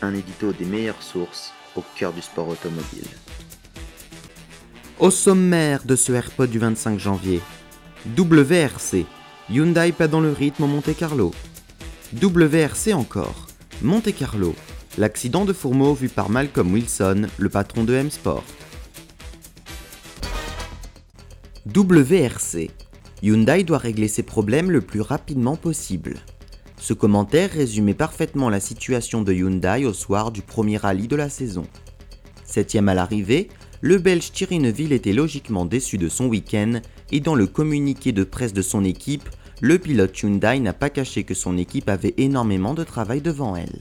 Un édito des meilleures sources au cœur du sport automobile. Au sommaire de ce AirPod du 25 janvier, WRC, Hyundai pas dans le rythme au Monte Carlo. WRC encore, Monte Carlo, l'accident de fourmeau vu par Malcolm Wilson, le patron de M-Sport. WRC, Hyundai doit régler ses problèmes le plus rapidement possible. Ce commentaire résumait parfaitement la situation de Hyundai au soir du premier rallye de la saison. Septième à l'arrivée, le Belge Thierry Neuville était logiquement déçu de son week-end et dans le communiqué de presse de son équipe, le pilote Hyundai n'a pas caché que son équipe avait énormément de travail devant elle.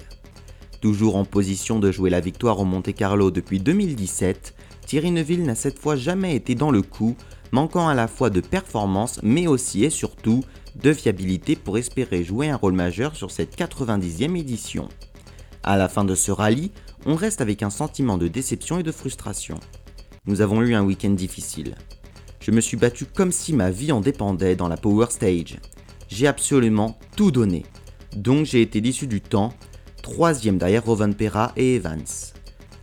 Toujours en position de jouer la victoire au Monte Carlo depuis 2017, Thierry Neuville n'a cette fois jamais été dans le coup, manquant à la fois de performance mais aussi et surtout de fiabilité pour espérer jouer un rôle majeur sur cette 90e édition. À la fin de ce rallye, on reste avec un sentiment de déception et de frustration. Nous avons eu un week-end difficile. Je me suis battu comme si ma vie en dépendait dans la Power Stage. J'ai absolument tout donné. Donc j'ai été l'issue du temps, troisième derrière Pera et Evans.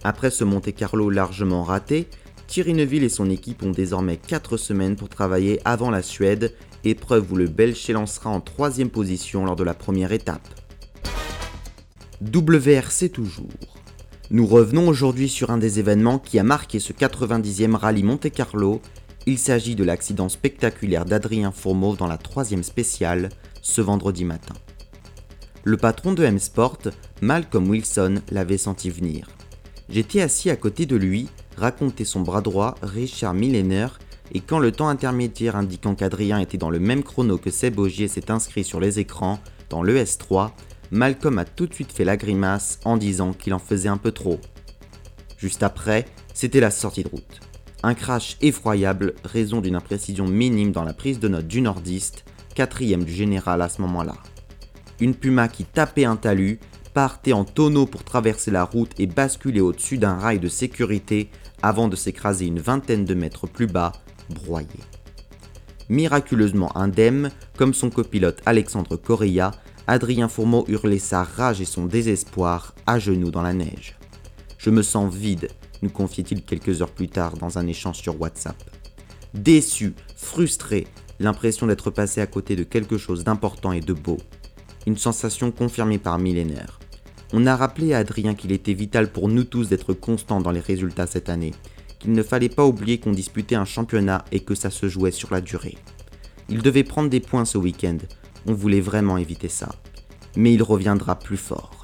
Après ce Monte Carlo largement raté, Thierry Neuville et son équipe ont désormais 4 semaines pour travailler avant la Suède, épreuve où le Belge s'élancera en troisième position lors de la première étape. WRC toujours. Nous revenons aujourd'hui sur un des événements qui a marqué ce 90e rallye Monte Carlo. Il s'agit de l'accident spectaculaire d'Adrien Fourmeau dans la troisième spéciale, ce vendredi matin. Le patron de M-Sport, Malcolm Wilson, l'avait senti venir. J'étais assis à côté de lui, racontait son bras droit, Richard Millener, et quand le temps intermédiaire indiquant qu'Adrien était dans le même chrono que Seb Augier s'est inscrit sur les écrans, dans l'ES3, Malcolm a tout de suite fait la grimace en disant qu'il en faisait un peu trop. Juste après, c'était la sortie de route. Un crash effroyable, raison d'une imprécision minime dans la prise de note du nordiste, quatrième du général à ce moment-là. Une puma qui tapait un talus, partait en tonneau pour traverser la route et basculer au-dessus d'un rail de sécurité avant de s'écraser une vingtaine de mètres plus bas, broyé. Miraculeusement indemne, comme son copilote Alexandre Correa, Adrien Fourmeau hurlait sa rage et son désespoir à genoux dans la neige. Je me sens vide, nous confiait-il quelques heures plus tard dans un échange sur WhatsApp. Déçu, frustré, l'impression d'être passé à côté de quelque chose d'important et de beau. Une sensation confirmée par millénaire. On a rappelé à Adrien qu'il était vital pour nous tous d'être constants dans les résultats cette année, qu'il ne fallait pas oublier qu'on disputait un championnat et que ça se jouait sur la durée. Il devait prendre des points ce week-end, on voulait vraiment éviter ça. Mais il reviendra plus fort.